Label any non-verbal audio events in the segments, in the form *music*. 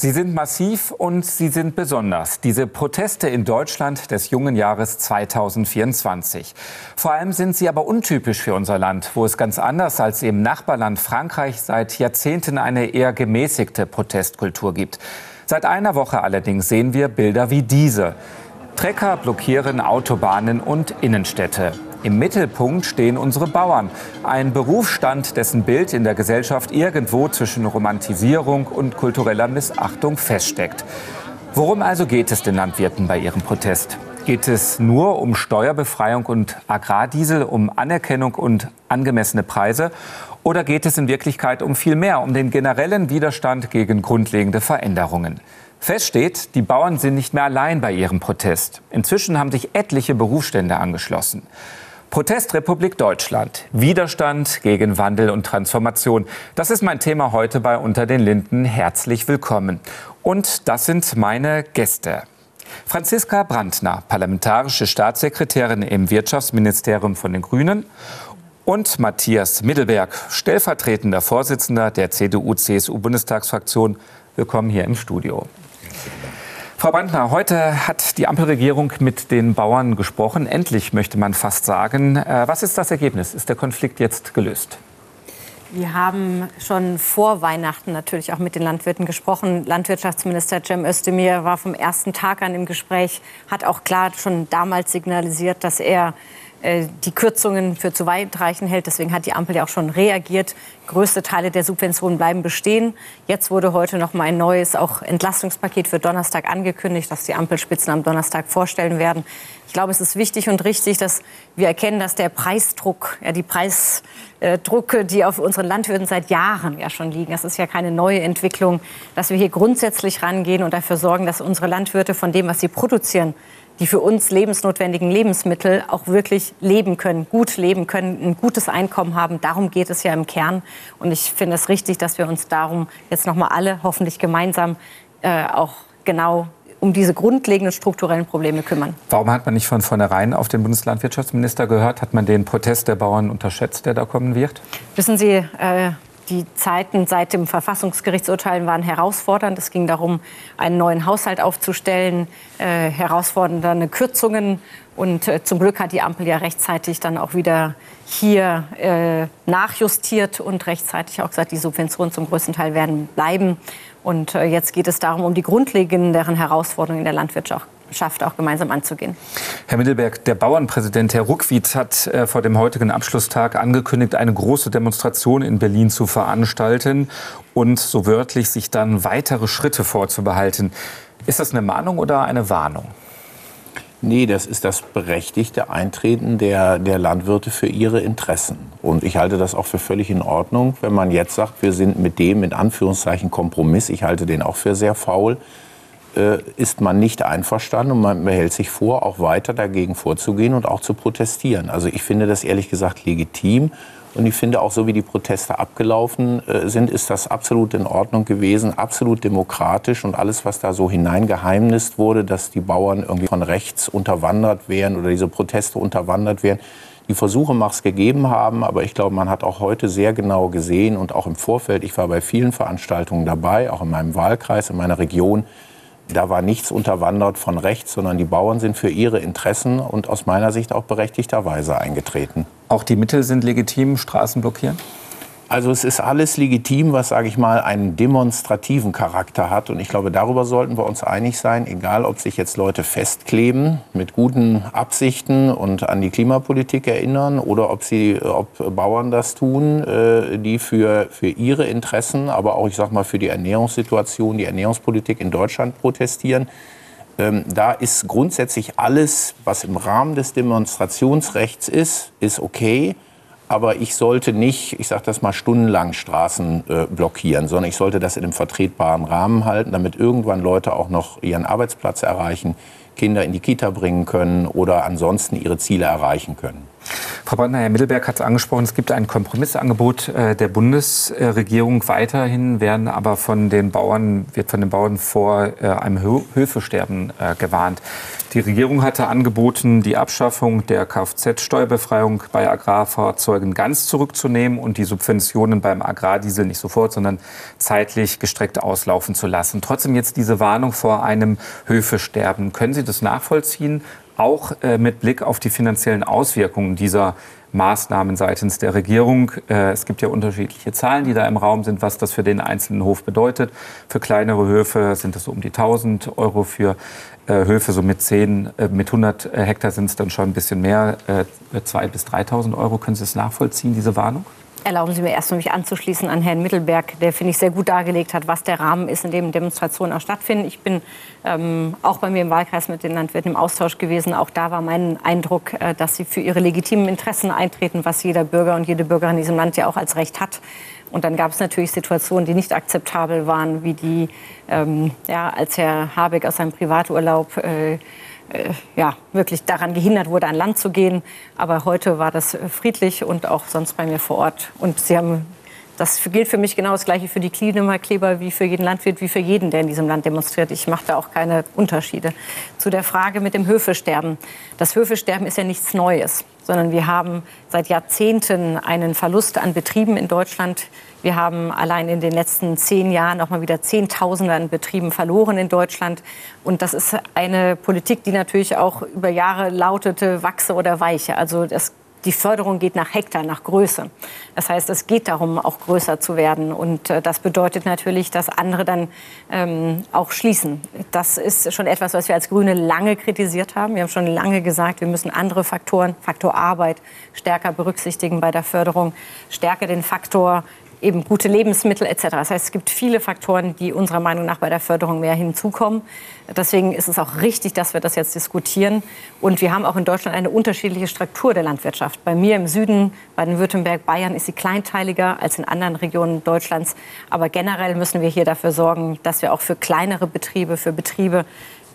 Sie sind massiv und sie sind besonders. Diese Proteste in Deutschland des jungen Jahres 2024. Vor allem sind sie aber untypisch für unser Land, wo es ganz anders als im Nachbarland Frankreich seit Jahrzehnten eine eher gemäßigte Protestkultur gibt. Seit einer Woche allerdings sehen wir Bilder wie diese. Trecker blockieren Autobahnen und Innenstädte. Im Mittelpunkt stehen unsere Bauern. Ein Berufsstand, dessen Bild in der Gesellschaft irgendwo zwischen Romantisierung und kultureller Missachtung feststeckt. Worum also geht es den Landwirten bei ihrem Protest? Geht es nur um Steuerbefreiung und Agrardiesel, um Anerkennung und angemessene Preise? Oder geht es in Wirklichkeit um viel mehr, um den generellen Widerstand gegen grundlegende Veränderungen? Fest steht, die Bauern sind nicht mehr allein bei ihrem Protest. Inzwischen haben sich etliche Berufsstände angeschlossen. Protestrepublik Deutschland. Widerstand gegen Wandel und Transformation. Das ist mein Thema heute bei Unter den Linden. Herzlich willkommen. Und das sind meine Gäste. Franziska Brandner, parlamentarische Staatssekretärin im Wirtschaftsministerium von den Grünen. Und Matthias Mittelberg, stellvertretender Vorsitzender der CDU-CSU-Bundestagsfraktion. Willkommen hier im Studio. Frau Brandner, heute hat die Ampelregierung mit den Bauern gesprochen. Endlich möchte man fast sagen. Äh, was ist das Ergebnis? Ist der Konflikt jetzt gelöst? Wir haben schon vor Weihnachten natürlich auch mit den Landwirten gesprochen. Landwirtschaftsminister Cem Özdemir war vom ersten Tag an im Gespräch, hat auch klar schon damals signalisiert, dass er die Kürzungen für zu weitreichend hält. Deswegen hat die Ampel ja auch schon reagiert. Größte Teile der Subventionen bleiben bestehen. Jetzt wurde heute noch mal ein neues auch Entlastungspaket für Donnerstag angekündigt, das die Ampelspitzen am Donnerstag vorstellen werden. Ich glaube, es ist wichtig und richtig, dass wir erkennen, dass der Preisdruck, ja, die Preisdrucke, die auf unseren Landwirten seit Jahren ja schon liegen, das ist ja keine neue Entwicklung, dass wir hier grundsätzlich rangehen und dafür sorgen, dass unsere Landwirte von dem, was sie produzieren, die für uns lebensnotwendigen Lebensmittel auch wirklich leben können, gut leben können, ein gutes Einkommen haben. Darum geht es ja im Kern. Und ich finde es richtig, dass wir uns darum jetzt noch mal alle hoffentlich gemeinsam äh, auch genau um diese grundlegenden strukturellen Probleme kümmern. Warum hat man nicht von vornherein auf den Bundeslandwirtschaftsminister gehört? Hat man den Protest der Bauern unterschätzt, der da kommen wird? Wissen Sie, äh, die Zeiten seit dem Verfassungsgerichtsurteil waren herausfordernd. Es ging darum, einen neuen Haushalt aufzustellen, äh, herausfordernde Kürzungen. Und äh, zum Glück hat die Ampel ja rechtzeitig dann auch wieder hier äh, nachjustiert und rechtzeitig auch gesagt, die Subventionen zum größten Teil werden bleiben. Und äh, jetzt geht es darum, um die grundlegenden Herausforderungen in der Landwirtschaft schafft, auch gemeinsam anzugehen. Herr Mittelberg, der Bauernpräsident Herr Ruckwied hat äh, vor dem heutigen Abschlusstag angekündigt, eine große Demonstration in Berlin zu veranstalten und so wörtlich sich dann weitere Schritte vorzubehalten. Ist das eine Mahnung oder eine Warnung? Nee, das ist das berechtigte Eintreten der, der Landwirte für ihre Interessen. Und ich halte das auch für völlig in Ordnung, wenn man jetzt sagt, wir sind mit dem in Anführungszeichen Kompromiss, ich halte den auch für sehr faul, äh, ist man nicht einverstanden und man behält sich vor, auch weiter dagegen vorzugehen und auch zu protestieren. Also ich finde das ehrlich gesagt legitim. Und ich finde auch so, wie die Proteste abgelaufen äh, sind, ist das absolut in Ordnung gewesen, absolut demokratisch und alles, was da so hineingeheimnist wurde, dass die Bauern irgendwie von rechts unterwandert wären oder diese Proteste unterwandert wären. Die Versuche mag es gegeben haben, aber ich glaube, man hat auch heute sehr genau gesehen und auch im Vorfeld, ich war bei vielen Veranstaltungen dabei, auch in meinem Wahlkreis, in meiner Region, da war nichts unterwandert von rechts, sondern die Bauern sind für ihre Interessen und aus meiner Sicht auch berechtigterweise eingetreten. Auch die Mittel sind legitim, Straßen blockieren? Also es ist alles legitim, was, sage ich mal, einen demonstrativen Charakter hat. Und ich glaube, darüber sollten wir uns einig sein, egal ob sich jetzt Leute festkleben mit guten Absichten und an die Klimapolitik erinnern oder ob, sie, ob Bauern das tun, äh, die für, für ihre Interessen, aber auch, ich sage mal, für die Ernährungssituation, die Ernährungspolitik in Deutschland protestieren. Ähm, da ist grundsätzlich alles, was im Rahmen des Demonstrationsrechts ist, ist okay aber ich sollte nicht, ich sage das mal, stundenlang Straßen äh, blockieren, sondern ich sollte das in einem vertretbaren Rahmen halten, damit irgendwann Leute auch noch ihren Arbeitsplatz erreichen, Kinder in die Kita bringen können oder ansonsten ihre Ziele erreichen können. Frau Brandner, Herr Mittelberg hat es angesprochen, es gibt ein Kompromissangebot äh, der Bundesregierung. Weiterhin werden aber von den Bauern, wird von den Bauern vor äh, einem Höfesterben äh, gewarnt. Die Regierung hatte angeboten, die Abschaffung der Kfz-Steuerbefreiung bei Agrarfahrzeugen ganz zurückzunehmen und die Subventionen beim Agrardiesel nicht sofort, sondern zeitlich gestreckt auslaufen zu lassen. Trotzdem jetzt diese Warnung vor einem Höfesterben. Können Sie das nachvollziehen? Auch äh, mit Blick auf die finanziellen Auswirkungen dieser Maßnahmen seitens der Regierung. Äh, es gibt ja unterschiedliche Zahlen, die da im Raum sind, was das für den einzelnen Hof bedeutet. Für kleinere Höfe sind es so um die 1000 Euro, für äh, Höfe so mit 10, äh, mit 100 äh, Hektar sind es dann schon ein bisschen mehr, äh, 2.000 bis 3.000 Euro. Können Sie es nachvollziehen, diese Warnung? Erlauben Sie mir erst, mich anzuschließen an Herrn Mittelberg, der, finde ich, sehr gut dargelegt hat, was der Rahmen ist, in dem Demonstrationen auch stattfinden. Ich bin ähm, auch bei mir im Wahlkreis mit den Landwirten im Austausch gewesen. Auch da war mein Eindruck, äh, dass sie für ihre legitimen Interessen eintreten, was jeder Bürger und jede Bürgerin in diesem Land ja auch als Recht hat. Und dann gab es natürlich Situationen, die nicht akzeptabel waren, wie die, ähm, ja, als Herr Habeck aus seinem Privaturlaub äh, äh, ja, wirklich daran gehindert wurde, an Land zu gehen. Aber heute war das äh, friedlich und auch sonst bei mir vor Ort. Und Sie haben das gilt für mich genau das Gleiche für die Klimakleber wie für jeden Landwirt, wie für jeden, der in diesem Land demonstriert. Ich mache da auch keine Unterschiede. Zu der Frage mit dem Höfesterben. Das Höfesterben ist ja nichts Neues, sondern wir haben seit Jahrzehnten einen Verlust an Betrieben in Deutschland. Wir haben allein in den letzten zehn Jahren noch mal wieder Zehntausende an Betrieben verloren in Deutschland. Und das ist eine Politik, die natürlich auch über Jahre lautete, wachse oder weiche. Also das die Förderung geht nach Hektar, nach Größe. Das heißt, es geht darum, auch größer zu werden. Und äh, das bedeutet natürlich, dass andere dann ähm, auch schließen. Das ist schon etwas, was wir als Grüne lange kritisiert haben. Wir haben schon lange gesagt, wir müssen andere Faktoren, Faktor Arbeit, stärker berücksichtigen bei der Förderung, stärker den Faktor eben gute Lebensmittel etc. Das heißt, es gibt viele Faktoren, die unserer Meinung nach bei der Förderung mehr hinzukommen. Deswegen ist es auch richtig, dass wir das jetzt diskutieren. Und wir haben auch in Deutschland eine unterschiedliche Struktur der Landwirtschaft. Bei mir im Süden, Baden-Württemberg, Bayern ist sie kleinteiliger als in anderen Regionen Deutschlands. Aber generell müssen wir hier dafür sorgen, dass wir auch für kleinere Betriebe, für Betriebe,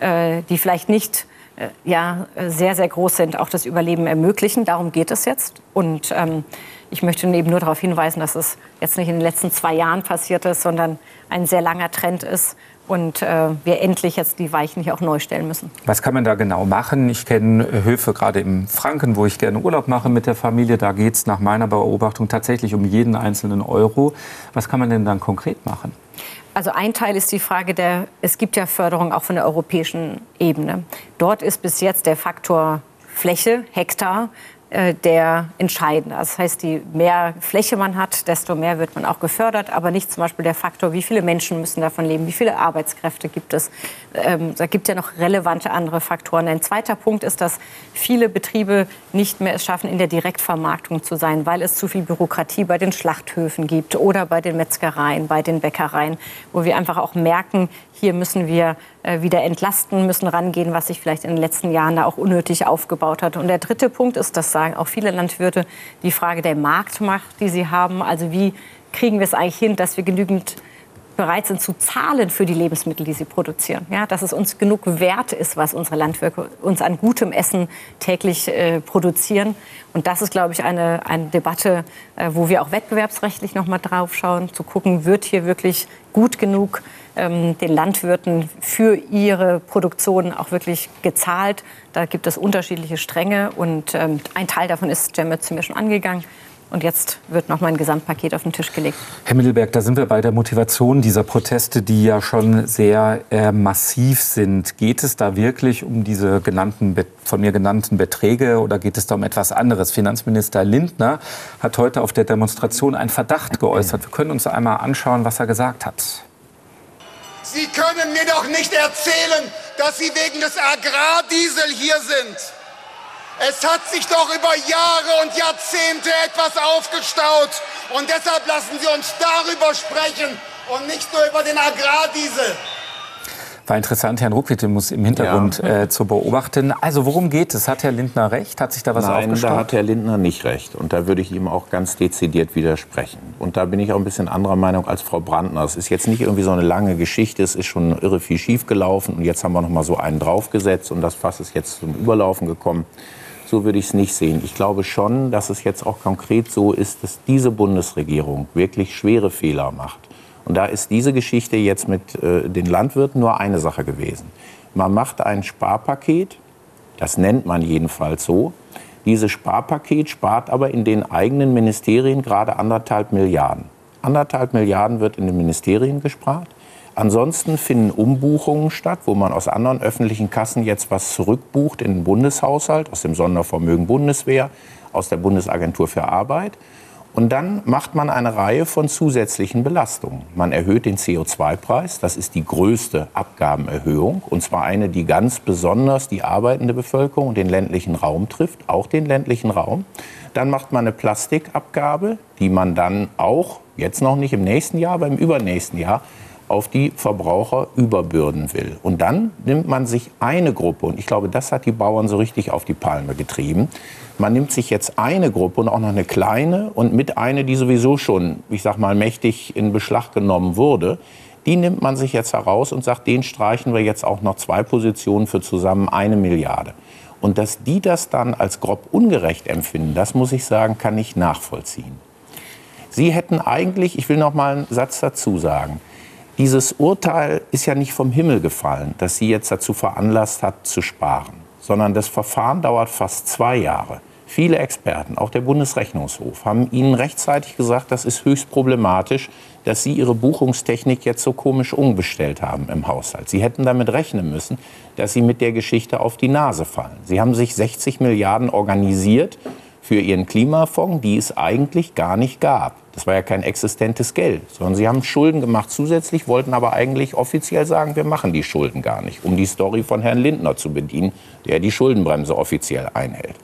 äh, die vielleicht nicht äh, ja, sehr, sehr groß sind, auch das Überleben ermöglichen. Darum geht es jetzt. Und ähm, ich möchte eben nur darauf hinweisen, dass es jetzt nicht in den letzten zwei Jahren passiert ist, sondern ein sehr langer Trend ist und äh, wir endlich jetzt die Weichen hier auch neu stellen müssen. Was kann man da genau machen? Ich kenne Höfe gerade im Franken, wo ich gerne Urlaub mache mit der Familie. Da geht es nach meiner Beobachtung tatsächlich um jeden einzelnen Euro. Was kann man denn dann konkret machen? Also ein Teil ist die Frage der, es gibt ja Förderung auch von der europäischen Ebene. Dort ist bis jetzt der Faktor Fläche, Hektar, äh, der entscheidende. Das heißt, je mehr Fläche man hat, desto mehr wird man auch gefördert, aber nicht zum Beispiel der Faktor, wie viele Menschen müssen davon leben, wie viele Arbeitskräfte gibt es. Ähm, da gibt es ja noch relevante andere Faktoren. Ein zweiter Punkt ist, dass viele Betriebe nicht mehr es schaffen, in der Direktvermarktung zu sein, weil es zu viel Bürokratie bei den Schlachthöfen gibt oder bei den Metzgereien, bei den Bäckereien, wo wir einfach auch merken, hier müssen wir äh, wieder entlasten, müssen rangehen, was sich vielleicht in den letzten Jahren da auch unnötig aufgebaut hat. Und der dritte Punkt ist, das sagen auch viele Landwirte, die Frage der Marktmacht, die sie haben. Also wie kriegen wir es eigentlich hin, dass wir genügend bereit sind zu zahlen für die Lebensmittel, die sie produzieren. Ja, dass es uns genug wert ist, was unsere Landwirte uns an gutem Essen täglich äh, produzieren. Und das ist, glaube ich, eine, eine Debatte, äh, wo wir auch wettbewerbsrechtlich noch mal drauf schauen, zu gucken, wird hier wirklich gut genug ähm, den Landwirten für ihre Produktion auch wirklich gezahlt. Da gibt es unterschiedliche Stränge und ähm, ein Teil davon ist Cem Özdemir schon angegangen. Und jetzt wird noch mal ein Gesamtpaket auf den Tisch gelegt. Herr Mittelberg, da sind wir bei der Motivation dieser Proteste, die ja schon sehr äh, massiv sind. Geht es da wirklich um diese genannten, von mir genannten Beträge oder geht es da um etwas anderes? Finanzminister Lindner hat heute auf der Demonstration einen Verdacht geäußert. Wir können uns einmal anschauen, was er gesagt hat. Sie können mir doch nicht erzählen, dass Sie wegen des Agrardiesel hier sind. Es hat sich doch über Jahre und Jahrzehnte etwas aufgestaut. Und deshalb lassen Sie uns darüber sprechen und nicht nur über den Agrardiesel. War interessant, Herrn Ruckwitte muss im Hintergrund ja. äh, zu beobachten. Also worum geht es? Hat Herr Lindner recht? Hat sich da was Nein, da hat Herr Lindner nicht recht. Und da würde ich ihm auch ganz dezidiert widersprechen. Und da bin ich auch ein bisschen anderer Meinung als Frau Brandner. Es ist jetzt nicht irgendwie so eine lange Geschichte. Es ist schon irre viel schiefgelaufen. Und jetzt haben wir noch mal so einen draufgesetzt. Und das Fass ist jetzt zum Überlaufen gekommen. So würde ich es nicht sehen. Ich glaube schon, dass es jetzt auch konkret so ist, dass diese Bundesregierung wirklich schwere Fehler macht. Und da ist diese Geschichte jetzt mit äh, den Landwirten nur eine Sache gewesen. Man macht ein Sparpaket, das nennt man jedenfalls so. Dieses Sparpaket spart aber in den eigenen Ministerien gerade anderthalb Milliarden. Anderthalb Milliarden wird in den Ministerien gespart. Ansonsten finden Umbuchungen statt, wo man aus anderen öffentlichen Kassen jetzt was zurückbucht in den Bundeshaushalt, aus dem Sondervermögen Bundeswehr, aus der Bundesagentur für Arbeit. Und dann macht man eine Reihe von zusätzlichen Belastungen. Man erhöht den CO2-Preis, das ist die größte Abgabenerhöhung, und zwar eine, die ganz besonders die arbeitende Bevölkerung und den ländlichen Raum trifft, auch den ländlichen Raum. Dann macht man eine Plastikabgabe, die man dann auch, jetzt noch nicht im nächsten Jahr, aber im übernächsten Jahr, auf die Verbraucher überbürden will. Und dann nimmt man sich eine Gruppe, und ich glaube, das hat die Bauern so richtig auf die Palme getrieben, man nimmt sich jetzt eine Gruppe und auch noch eine kleine und mit eine, die sowieso schon, ich sag mal, mächtig in Beschlag genommen wurde. Die nimmt man sich jetzt heraus und sagt, den streichen wir jetzt auch noch zwei Positionen für zusammen eine Milliarde. Und dass die das dann als grob ungerecht empfinden, das muss ich sagen, kann ich nachvollziehen. Sie hätten eigentlich, ich will noch mal einen Satz dazu sagen, dieses Urteil ist ja nicht vom Himmel gefallen, das Sie jetzt dazu veranlasst hat, zu sparen sondern das Verfahren dauert fast zwei Jahre. Viele Experten, auch der Bundesrechnungshof, haben Ihnen rechtzeitig gesagt, das ist höchst problematisch, dass Sie Ihre Buchungstechnik jetzt so komisch umgestellt haben im Haushalt. Sie hätten damit rechnen müssen, dass Sie mit der Geschichte auf die Nase fallen. Sie haben sich 60 Milliarden organisiert für Ihren Klimafonds, die es eigentlich gar nicht gab. Das war ja kein existentes Geld, sondern sie haben Schulden gemacht zusätzlich, wollten aber eigentlich offiziell sagen, wir machen die Schulden gar nicht, um die Story von Herrn Lindner zu bedienen, der die Schuldenbremse offiziell einhält.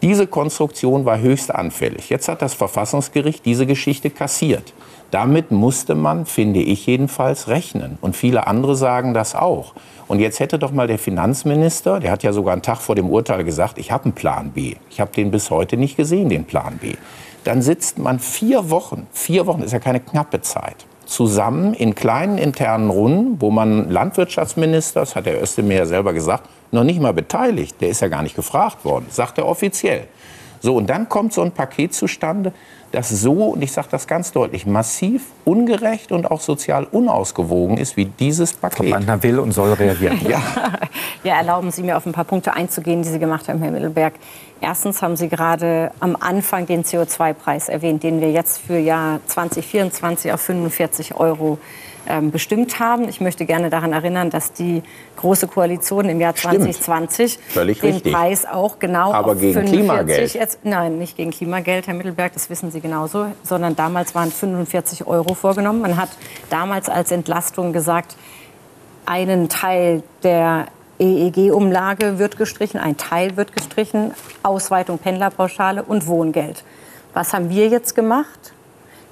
Diese Konstruktion war höchst anfällig. Jetzt hat das Verfassungsgericht diese Geschichte kassiert. Damit musste man, finde ich jedenfalls, rechnen. Und viele andere sagen das auch. Und jetzt hätte doch mal der Finanzminister, der hat ja sogar einen Tag vor dem Urteil gesagt, ich habe einen Plan B. Ich habe den bis heute nicht gesehen, den Plan B dann sitzt man vier Wochen, vier Wochen ist ja keine knappe Zeit, zusammen in kleinen internen Runden, wo man Landwirtschaftsminister, das hat der Özdemir ja selber gesagt, noch nicht mal beteiligt. Der ist ja gar nicht gefragt worden, sagt er offiziell. So, und dann kommt so ein Paket zustande, das so, und ich sage das ganz deutlich, massiv ungerecht und auch sozial unausgewogen ist wie dieses Paket. Man will und soll reagieren. *laughs* ja. *laughs* ja, erlauben Sie mir auf ein paar Punkte einzugehen, die Sie gemacht haben, Herr Mittelberg. Erstens haben Sie gerade am Anfang den CO2-Preis erwähnt, den wir jetzt für Jahr 2024 auf 45 Euro ähm, bestimmt haben. Ich möchte gerne daran erinnern, dass die Große Koalition im Jahr 2020 den richtig. Preis auch genau Aber auf gegen 45 Klimageld. Jetzt, nein, nicht gegen Klimageld, Herr Mittelberg, das wissen Sie genauso, sondern damals waren 45 Euro vorgenommen. Man hat damals als Entlastung gesagt, einen Teil der EEG-Umlage wird gestrichen, ein Teil wird gestrichen, Ausweitung Pendlerpauschale und Wohngeld. Was haben wir jetzt gemacht?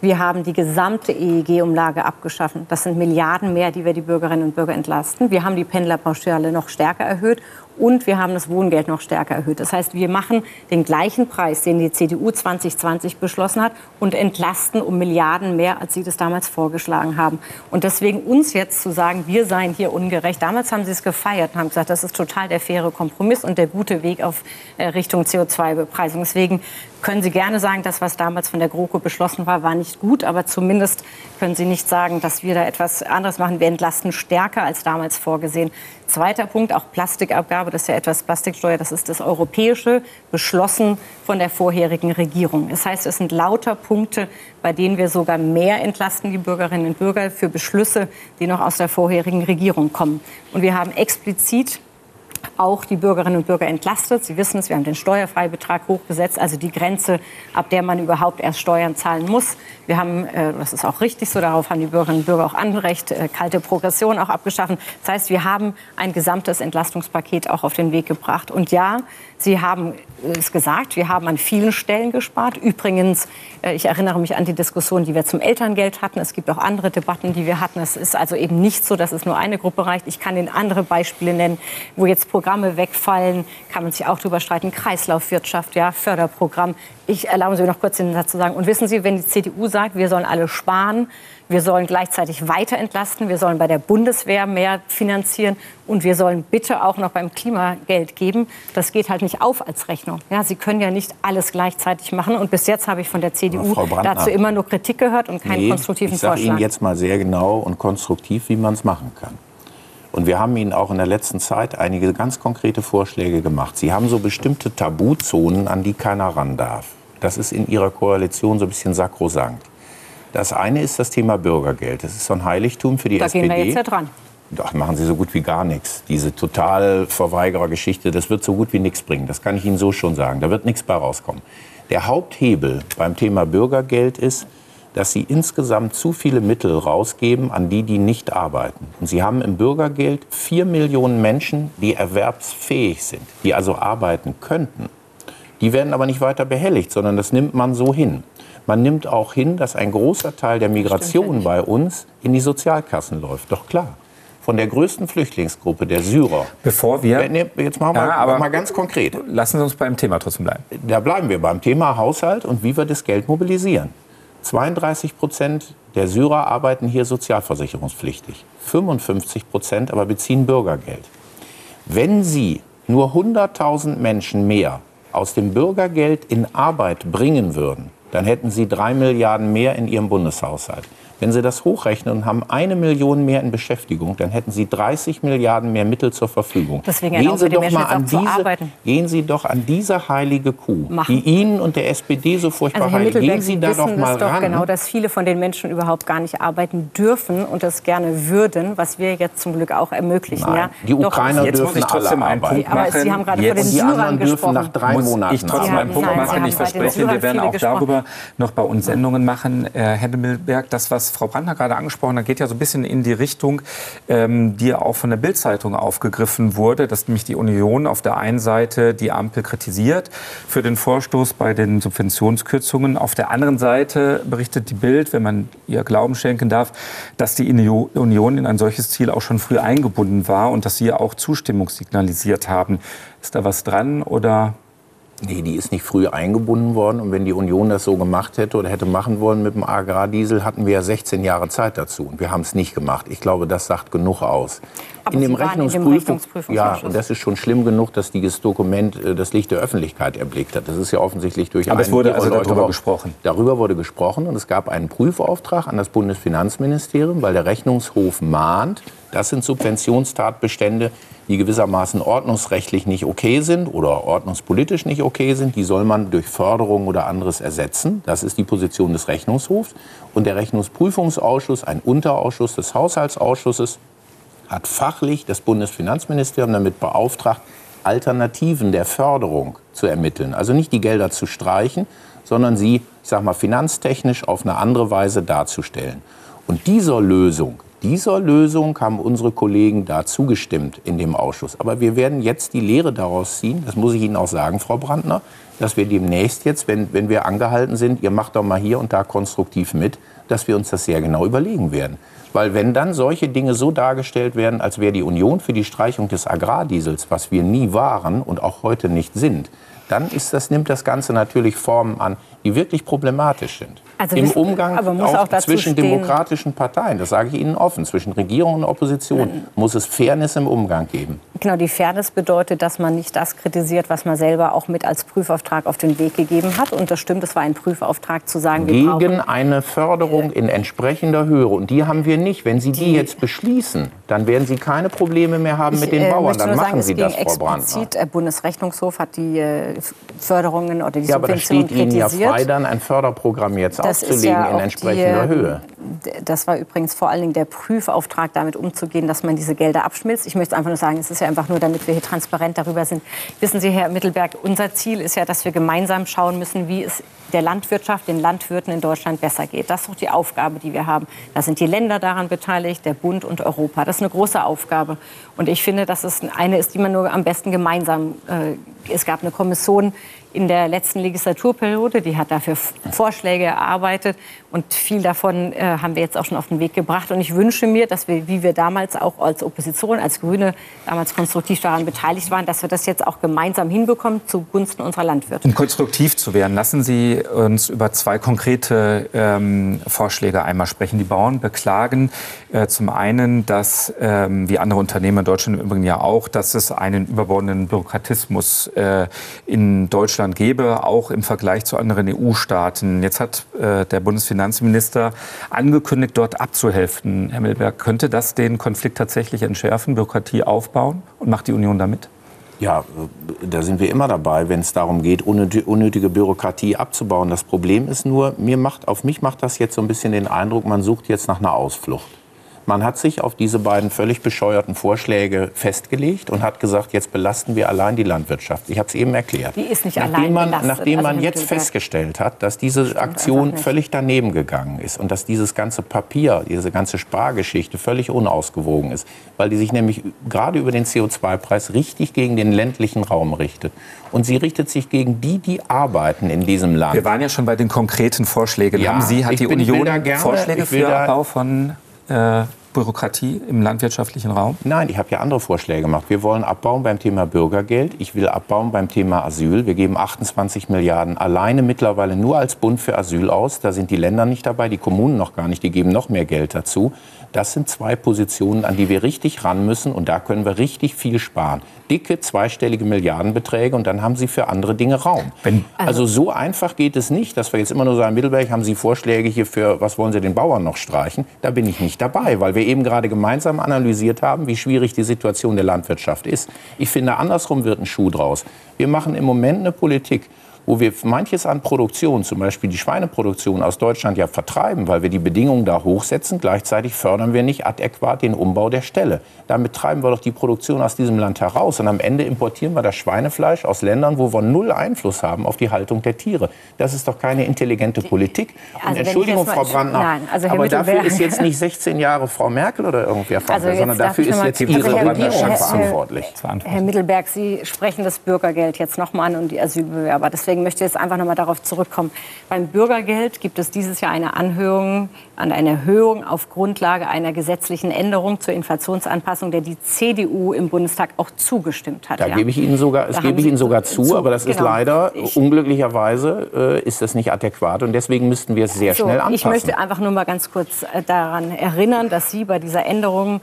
Wir haben die gesamte EEG-Umlage abgeschaffen. Das sind Milliarden mehr, die wir die Bürgerinnen und Bürger entlasten. Wir haben die Pendlerpauschale noch stärker erhöht und wir haben das Wohngeld noch stärker erhöht. Das heißt, wir machen den gleichen Preis, den die CDU 2020 beschlossen hat, und entlasten um Milliarden mehr, als Sie das damals vorgeschlagen haben. Und deswegen uns jetzt zu sagen, wir seien hier ungerecht. Damals haben Sie es gefeiert und haben gesagt, das ist total der faire Kompromiss und der gute Weg auf äh, Richtung CO2-Bepreisung. Deswegen können Sie gerne sagen, das, was damals von der GroKo beschlossen war, war nicht gut. Aber zumindest können Sie nicht sagen, dass wir da etwas anderes machen. Wir entlasten stärker als damals vorgesehen. Zweiter Punkt, auch Plastikabgabe, das ist ja etwas Plastiksteuer, das ist das europäische, beschlossen von der vorherigen Regierung. Das heißt, es sind lauter Punkte, bei denen wir sogar mehr entlasten, die Bürgerinnen und Bürger, für Beschlüsse, die noch aus der vorherigen Regierung kommen. Und wir haben explizit auch die Bürgerinnen und Bürger entlastet. Sie wissen es, wir haben den Steuerfreibetrag hochgesetzt, also die Grenze, ab der man überhaupt erst Steuern zahlen muss. Wir haben, äh, das ist auch richtig so, darauf haben die Bürgerinnen und Bürger auch Anrecht, äh, kalte Progression auch abgeschaffen. Das heißt, wir haben ein gesamtes Entlastungspaket auch auf den Weg gebracht. Und ja, Sie haben es gesagt, wir haben an vielen Stellen gespart. Übrigens, äh, ich erinnere mich an die Diskussion, die wir zum Elterngeld hatten. Es gibt auch andere Debatten, die wir hatten. Es ist also eben nicht so, dass es nur eine Gruppe reicht. Ich kann Ihnen andere Beispiele nennen, wo jetzt Programme wegfallen, kann man sich auch darüber streiten. Kreislaufwirtschaft, ja, Förderprogramm. Ich erlaube Sie noch kurz den Satz zu sagen. Und wissen Sie, wenn die CDU sagt, wir sollen alle sparen, wir sollen gleichzeitig weiter entlasten, wir sollen bei der Bundeswehr mehr finanzieren und wir sollen bitte auch noch beim Klimageld geben. Das geht halt nicht auf als Rechnung. Ja, Sie können ja nicht alles gleichzeitig machen. Und bis jetzt habe ich von der CDU dazu immer nur Kritik gehört und keinen nee, konstruktiven ich Vorschlag. Ich sage Ihnen jetzt mal sehr genau und konstruktiv, wie man es machen kann. Und wir haben Ihnen auch in der letzten Zeit einige ganz konkrete Vorschläge gemacht. Sie haben so bestimmte Tabuzonen, an die keiner ran darf. Das ist in Ihrer Koalition so ein bisschen sakrosankt. Das eine ist das Thema Bürgergeld. Das ist so ein Heiligtum für die da SPD. Da gehen wir jetzt ja dran. Doch, machen Sie so gut wie gar nichts. Diese Totalverweigerer-Geschichte, das wird so gut wie nichts bringen. Das kann ich Ihnen so schon sagen. Da wird nichts bei rauskommen. Der Haupthebel beim Thema Bürgergeld ist, dass Sie insgesamt zu viele Mittel rausgeben an die, die nicht arbeiten. Und Sie haben im Bürgergeld vier Millionen Menschen, die erwerbsfähig sind, die also arbeiten könnten. Die werden aber nicht weiter behelligt, sondern das nimmt man so hin. Man nimmt auch hin, dass ein großer Teil der Migration bei uns in die Sozialkassen läuft. Doch klar. Von der größten Flüchtlingsgruppe, der Syrer. Bevor wir. Nee, jetzt machen wir ja, aber mal ganz konkret. Lassen Sie uns beim Thema trotzdem bleiben. Da bleiben wir beim Thema Haushalt und wie wir das Geld mobilisieren. 32 Prozent der Syrer arbeiten hier sozialversicherungspflichtig. 55 Prozent aber beziehen Bürgergeld. Wenn Sie nur 100.000 Menschen mehr aus dem Bürgergeld in Arbeit bringen würden, dann hätten Sie drei Milliarden mehr in Ihrem Bundeshaushalt. Wenn Sie das hochrechnen und haben eine Million mehr in Beschäftigung, dann hätten Sie 30 Milliarden mehr Mittel zur Verfügung. Deswegen gehen Sie, doch mal an diese, gehen Sie doch an diese heilige Kuh, Machen. die Ihnen und der SPD so furchtbar also, heilig. Gehen Sie, Sie da doch mal doch ran. genau, dass viele von den Menschen überhaupt gar nicht arbeiten dürfen und das gerne würden, was wir jetzt zum Glück auch ermöglichen. Nein, ja, die Ukrainer doch, dürfen trotzdem alle arbeiten. Aber Sie haben gerade von den Syrern gesprochen. nach drei Muss Monaten ich trotzdem einen Punkt machen. Ich verspreche, wir werden auch darüber noch bei uns Sendungen machen. Herr Hemmelberg, das, was Frau Brandner gerade angesprochen da geht ja so ein bisschen in die Richtung, ähm, die auch von der Bildzeitung aufgegriffen wurde, dass nämlich die Union auf der einen Seite die Ampel kritisiert für den Vorstoß bei den Subventionskürzungen. Auf der anderen Seite berichtet die Bild, wenn man ihr Glauben schenken darf, dass die Union in ein solches Ziel auch schon früh eingebunden war und dass sie auch Zustimmung signalisiert haben. Ist da was dran oder Nee, die ist nicht früh eingebunden worden. Und wenn die Union das so gemacht hätte oder hätte machen wollen mit dem Agrardiesel, hatten wir ja 16 Jahre Zeit dazu. Und wir haben es nicht gemacht. Ich glaube, das sagt genug aus. Aber in dem, Rechnungsprüfung, ja, und das ist schon schlimm genug, dass dieses Dokument äh, das Licht der Öffentlichkeit erblickt hat. Das ist ja offensichtlich durch Aber es wurde also darüber gesprochen. Darüber wurde gesprochen und es gab einen Prüfauftrag an das Bundesfinanzministerium, weil der Rechnungshof mahnt, das sind Subventionstatbestände, die gewissermaßen ordnungsrechtlich nicht okay sind oder ordnungspolitisch nicht okay sind. Die soll man durch Förderung oder anderes ersetzen. Das ist die Position des Rechnungshofs. Und der Rechnungsprüfungsausschuss, ein Unterausschuss des Haushaltsausschusses, hat fachlich das Bundesfinanzministerium damit beauftragt, Alternativen der Förderung zu ermitteln. Also nicht die Gelder zu streichen, sondern sie, ich sag mal, finanztechnisch auf eine andere Weise darzustellen. Und dieser Lösung dieser Lösung haben unsere Kollegen da zugestimmt in dem Ausschuss. Aber wir werden jetzt die Lehre daraus ziehen, das muss ich Ihnen auch sagen, Frau Brandner, dass wir demnächst jetzt, wenn, wenn wir angehalten sind, ihr macht doch mal hier und da konstruktiv mit, dass wir uns das sehr genau überlegen werden. Weil wenn dann solche Dinge so dargestellt werden, als wäre die Union für die Streichung des Agrardiesels, was wir nie waren und auch heute nicht sind, dann ist das, nimmt das Ganze natürlich Formen an, die wirklich problematisch sind. Also Im Umgang auch, zwischen stehen. demokratischen Parteien, das sage ich Ihnen offen, zwischen Regierung und Opposition Nein. muss es Fairness im Umgang geben. Genau, die Fairness bedeutet, dass man nicht das kritisiert, was man selber auch mit als Prüfauftrag auf den Weg gegeben hat. Und das stimmt, es war ein Prüfauftrag zu sagen, wir Gegen eine Förderung in entsprechender Höhe. Und die haben wir nicht. Wenn Sie die, die jetzt beschließen, dann werden Sie keine Probleme mehr haben ich, mit den äh, Bauern. Dann machen sagen, Sie das, Frau Brandner. Der Bundesrechnungshof hat die äh, Förderungen oder die ja, Subventionen kritisiert. Ja, aber da steht Ihnen ja frei, dann ein Förderprogramm jetzt aufzulegen ja in entsprechender die, Höhe. Das war übrigens vor allen Dingen der Prüfauftrag, damit umzugehen, dass man diese Gelder abschmilzt. Ich möchte einfach nur sagen, es ist ja einfach nur, damit wir hier transparent darüber sind. Wissen Sie, Herr Mittelberg, unser Ziel ist ja, dass wir gemeinsam schauen müssen, wie es der Landwirtschaft, den Landwirten in Deutschland besser geht. Das ist doch die Aufgabe, die wir haben. Da sind die Länder daran beteiligt, der Bund und Europa. Das ist eine große Aufgabe. Und ich finde, dass es eine ist, die man nur am besten gemeinsam. Äh, es gab eine Kommission in der letzten Legislaturperiode. Die hat dafür Vorschläge erarbeitet und viel davon äh, haben wir jetzt auch schon auf den Weg gebracht. Und ich wünsche mir, dass wir, wie wir damals auch als Opposition, als Grüne damals konstruktiv daran beteiligt waren, dass wir das jetzt auch gemeinsam hinbekommen zugunsten unserer Landwirte. Um konstruktiv zu werden, lassen Sie uns über zwei konkrete ähm, Vorschläge einmal sprechen. Die Bauern beklagen äh, zum einen, dass, ähm, wie andere Unternehmen in Deutschland im Übrigen ja auch, dass es einen überbordenden Bürokratismus äh, in Deutschland gäbe, auch im Vergleich zu anderen EU-Staaten. Jetzt hat äh, der Bundesfinanzminister Finanzminister angekündigt, dort abzuhelfen. Herr Milberg, könnte das den Konflikt tatsächlich entschärfen, Bürokratie aufbauen und macht die Union damit? Ja, da sind wir immer dabei, wenn es darum geht, unnötige Bürokratie abzubauen. Das Problem ist nur, mir macht, auf mich macht das jetzt so ein bisschen den Eindruck, man sucht jetzt nach einer Ausflucht. Man hat sich auf diese beiden völlig bescheuerten Vorschläge festgelegt und hat gesagt, jetzt belasten wir allein die Landwirtschaft. Ich habe es eben erklärt. Die ist nicht nachdem allein man, belastet. Nachdem man also jetzt festgestellt hat, dass diese Aktion völlig daneben gegangen ist und dass dieses ganze Papier, diese ganze Spargeschichte völlig unausgewogen ist, weil die sich nämlich gerade über den CO2-Preis richtig gegen den ländlichen Raum richtet. Und sie richtet sich gegen die, die arbeiten in diesem Land. Wir waren ja schon bei den konkreten Vorschlägen. Ja, Haben Sie, hat die Union gerne, Vorschläge für Abbau von äh, Bürokratie im landwirtschaftlichen Raum? Nein, ich habe ja andere Vorschläge gemacht. Wir wollen abbauen beim Thema Bürgergeld. Ich will abbauen beim Thema Asyl. Wir geben 28 Milliarden alleine mittlerweile nur als Bund für Asyl aus. Da sind die Länder nicht dabei, die Kommunen noch gar nicht. Die geben noch mehr Geld dazu. Das sind zwei Positionen, an die wir richtig ran müssen. Und da können wir richtig viel sparen. Dicke, zweistellige Milliardenbeträge. Und dann haben Sie für andere Dinge Raum. Wenn, also, also, so einfach geht es nicht, dass wir jetzt immer nur sagen, Mittelberg, haben Sie Vorschläge hier für, was wollen Sie den Bauern noch streichen? Da bin ich nicht dabei, weil wir eben gerade gemeinsam analysiert haben, wie schwierig die Situation der Landwirtschaft ist. Ich finde, andersrum wird ein Schuh draus. Wir machen im Moment eine Politik, wo wir manches an Produktion, zum Beispiel die Schweineproduktion aus Deutschland ja vertreiben, weil wir die Bedingungen da hochsetzen. Gleichzeitig fördern wir nicht adäquat den Umbau der Ställe. Damit treiben wir doch die Produktion aus diesem Land heraus. Und am Ende importieren wir das Schweinefleisch aus Ländern, wo wir null Einfluss haben auf die Haltung der Tiere. Das ist doch keine intelligente Politik. Und also Entschuldigung, Frau Brandner, also aber dafür ist jetzt nicht 16 Jahre Frau Merkel oder irgendwer also sondern dafür ist jetzt Ihre also Regierung verantwortlich. Herr Mittelberg, Sie sprechen das Bürgergeld jetzt nochmal an und die Asylbewerber. Deswegen deswegen möchte ich jetzt einfach noch mal darauf zurückkommen. Beim Bürgergeld gibt es dieses Jahr eine Anhörung an eine Erhöhung auf Grundlage einer gesetzlichen Änderung zur Inflationsanpassung, der die CDU im Bundestag auch zugestimmt hat. Da ja. gebe ich Ihnen sogar, das gebe ich Ihnen sogar zu, zu aber das genau. ist leider ich, unglücklicherweise äh, ist das nicht adäquat und deswegen müssten wir es sehr so, schnell anpassen. Ich möchte einfach nur mal ganz kurz äh, daran erinnern, dass Sie bei dieser Änderung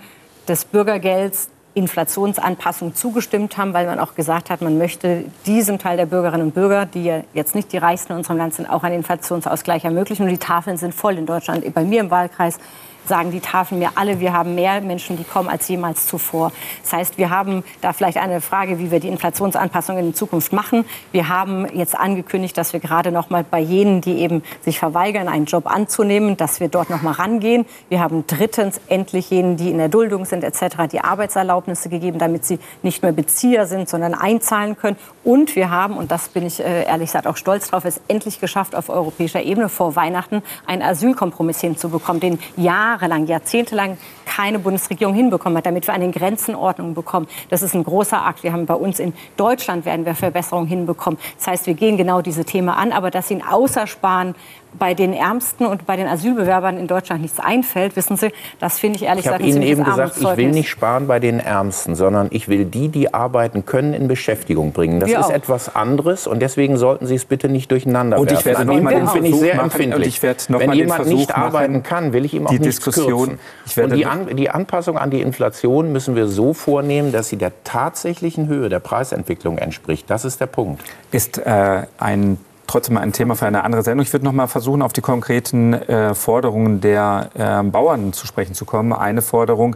des Bürgergelds Inflationsanpassung zugestimmt haben, weil man auch gesagt hat, man möchte diesem Teil der Bürgerinnen und Bürger, die ja jetzt nicht die Reichsten in unserem Land sind, auch einen Inflationsausgleich ermöglichen. Und die Tafeln sind voll in Deutschland. Bei mir im Wahlkreis sagen die Tafeln mir alle, wir haben mehr Menschen, die kommen als jemals zuvor. Das heißt, wir haben da vielleicht eine Frage, wie wir die Inflationsanpassung in Zukunft machen. Wir haben jetzt angekündigt, dass wir gerade noch mal bei jenen, die eben sich verweigern, einen Job anzunehmen, dass wir dort noch mal rangehen. Wir haben drittens endlich jenen, die in der Duldung sind etc., die Arbeitserlaubnisse gegeben, damit sie nicht mehr Bezieher sind, sondern einzahlen können. Und wir haben, und das bin ich äh, ehrlich gesagt auch stolz drauf, es endlich geschafft, auf europäischer Ebene vor Weihnachten einen Asylkompromiss hinzubekommen, den ja jahrelang, jahrzehntelang keine Bundesregierung hinbekommen hat, damit wir an den Grenzen Ordnung bekommen. Das ist ein großer Akt. Wir haben bei uns in Deutschland werden wir Verbesserungen hinbekommen. Das heißt, wir gehen genau diese Themen an, aber dass sie ihn außersparen bei den Ärmsten und bei den Asylbewerbern in Deutschland nichts einfällt, wissen Sie, das finde ich ehrlich ich gesagt Ich habe Ihnen eben gesagt, ich will nicht sparen bei den Ärmsten, sondern ich will die, die arbeiten können, in Beschäftigung bringen. Das Wir ist auch. etwas anderes und deswegen sollten Sie es bitte nicht durcheinander und ich werde noch mal den bin ich sehr empfindlich. Ich Wenn jemand nicht arbeiten kann, will ich ihm auch die Diskussion, und die, An die Anpassung an die Inflation müssen wir so vornehmen, dass sie der tatsächlichen Höhe der Preisentwicklung entspricht. Das ist der Punkt. Ist äh, ein trotzdem ein Thema für eine andere Sendung. Ich würde noch mal versuchen, auf die konkreten äh, Forderungen der äh, Bauern zu sprechen zu kommen. Eine Forderung,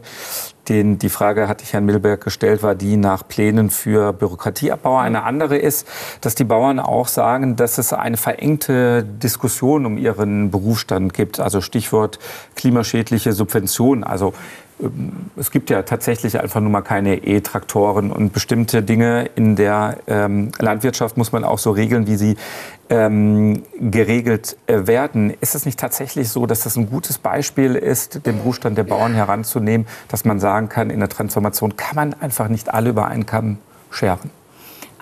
den, die Frage hatte ich Herrn Milberg gestellt, war die nach Plänen für Bürokratieabbau. Eine andere ist, dass die Bauern auch sagen, dass es eine verengte Diskussion um ihren Berufsstand gibt. Also Stichwort klimaschädliche Subventionen. Also es gibt ja tatsächlich einfach nur mal keine E-Traktoren und bestimmte Dinge in der ähm, Landwirtschaft muss man auch so regeln, wie sie ähm, geregelt äh, werden. Ist es nicht tatsächlich so, dass das ein gutes Beispiel ist, den Berufsstand der Bauern heranzunehmen, dass man sagen kann, in der Transformation kann man einfach nicht alle über einen Kamm scheren?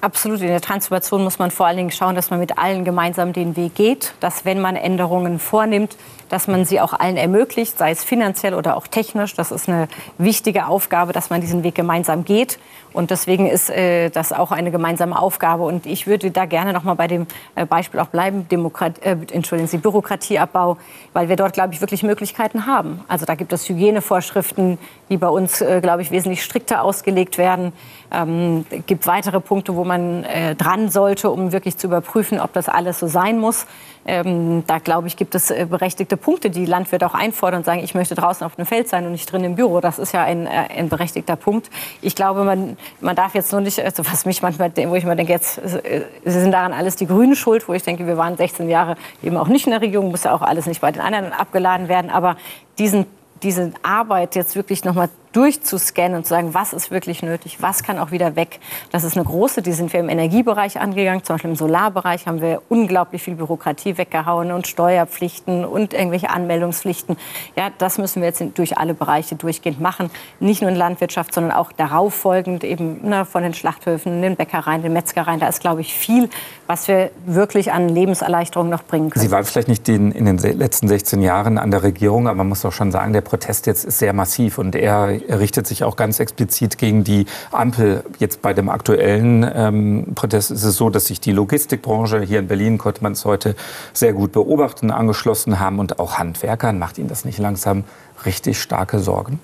Absolut. In der Transformation muss man vor allen Dingen schauen, dass man mit allen gemeinsam den Weg geht. Dass, wenn man Änderungen vornimmt, dass man sie auch allen ermöglicht, sei es finanziell oder auch technisch. Das ist eine wichtige Aufgabe, dass man diesen Weg gemeinsam geht. Und deswegen ist äh, das auch eine gemeinsame Aufgabe. Und ich würde da gerne noch mal bei dem äh, Beispiel auch bleiben, Demokrat äh, entschuldigen Sie, Bürokratieabbau, weil wir dort, glaube ich, wirklich Möglichkeiten haben. Also da gibt es Hygienevorschriften, die bei uns, äh, glaube ich, wesentlich strikter ausgelegt werden. Ähm, gibt weitere Punkte, wo man äh, dran sollte, um wirklich zu überprüfen, ob das alles so sein muss. Ähm, da glaube ich, gibt es äh, berechtigte Punkte, die Landwirte auch einfordern und sagen, ich möchte draußen auf dem Feld sein und nicht drin im Büro. Das ist ja ein, äh, ein berechtigter Punkt. Ich glaube, man, man darf jetzt nur nicht, also was mich manchmal, wo ich mir denke, jetzt äh, sind daran alles die Grünen schuld, wo ich denke, wir waren 16 Jahre eben auch nicht in der Regierung, muss ja auch alles nicht bei den anderen abgeladen werden. Aber diesen diese Arbeit jetzt wirklich noch mal durchzuscannen und zu sagen, was ist wirklich nötig, was kann auch wieder weg. Das ist eine große, die sind wir im Energiebereich angegangen, zum Beispiel im Solarbereich haben wir unglaublich viel Bürokratie weggehauen und Steuerpflichten und irgendwelche Anmeldungspflichten. Ja, das müssen wir jetzt durch alle Bereiche durchgehend machen, nicht nur in Landwirtschaft, sondern auch darauf folgend eben ne, von den Schlachthöfen, den Bäckereien, den Metzgereien. Da ist, glaube ich, viel, was wir wirklich an Lebenserleichterung noch bringen können. Sie waren vielleicht nicht in, den letzten 16 Jahren an der Regierung, aber man muss doch schon sagen, der Protest jetzt ist sehr massiv und er richtet sich auch ganz explizit gegen die Ampel. Jetzt bei dem aktuellen ähm, Protest ist es so, dass sich die Logistikbranche hier in Berlin, konnte man es heute sehr gut beobachten, angeschlossen haben und auch Handwerkern. Macht Ihnen das nicht langsam richtig starke Sorgen?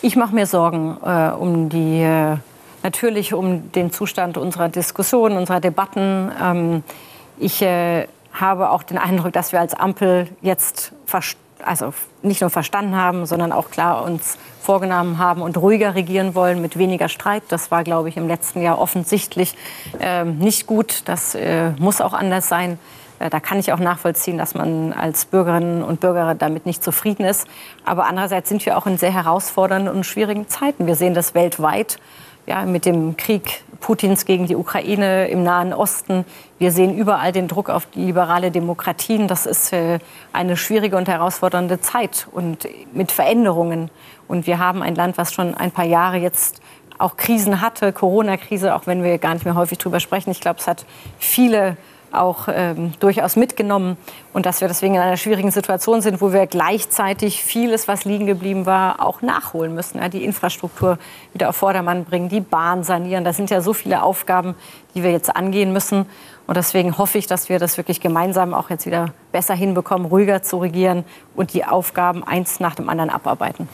Ich mache mir Sorgen äh, um die, äh, natürlich um den Zustand unserer Diskussion, unserer Debatten. Ähm, ich äh, habe auch den Eindruck, dass wir als Ampel jetzt also nicht nur verstanden haben, sondern auch klar uns vorgenommen haben und ruhiger regieren wollen mit weniger Streit. Das war, glaube ich, im letzten Jahr offensichtlich äh, nicht gut. Das äh, muss auch anders sein. Äh, da kann ich auch nachvollziehen, dass man als Bürgerinnen und Bürger damit nicht zufrieden ist. Aber andererseits sind wir auch in sehr herausfordernden und schwierigen Zeiten. Wir sehen das weltweit ja, mit dem Krieg Putins gegen die Ukraine im Nahen Osten. Wir sehen überall den Druck auf die liberale Demokratien. Das ist äh, eine schwierige und herausfordernde Zeit und mit Veränderungen. Und wir haben ein Land, was schon ein paar Jahre jetzt auch Krisen hatte, Corona-Krise, auch wenn wir gar nicht mehr häufig drüber sprechen. Ich glaube, es hat viele auch ähm, durchaus mitgenommen und dass wir deswegen in einer schwierigen Situation sind, wo wir gleichzeitig vieles, was liegen geblieben war, auch nachholen müssen. Ja, die Infrastruktur wieder auf Vordermann bringen, die Bahn sanieren. Das sind ja so viele Aufgaben, die wir jetzt angehen müssen. Und deswegen hoffe ich, dass wir das wirklich gemeinsam auch jetzt wieder besser hinbekommen, ruhiger zu regieren und die Aufgaben eins nach dem anderen abarbeiten.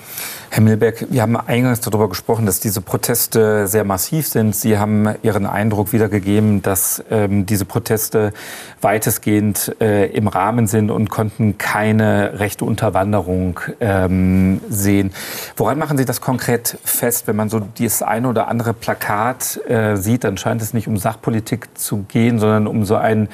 Herr Milberg, wir haben eingangs darüber gesprochen, dass diese Proteste sehr massiv sind. Sie haben Ihren Eindruck wiedergegeben, dass ähm, diese Proteste weitestgehend äh, im Rahmen sind und konnten keine rechte Unterwanderung ähm, sehen. Woran machen Sie das konkret fest? Wenn man so dieses eine oder andere Plakat äh, sieht, dann scheint es nicht um Sachpolitik zu gehen, sondern um so ein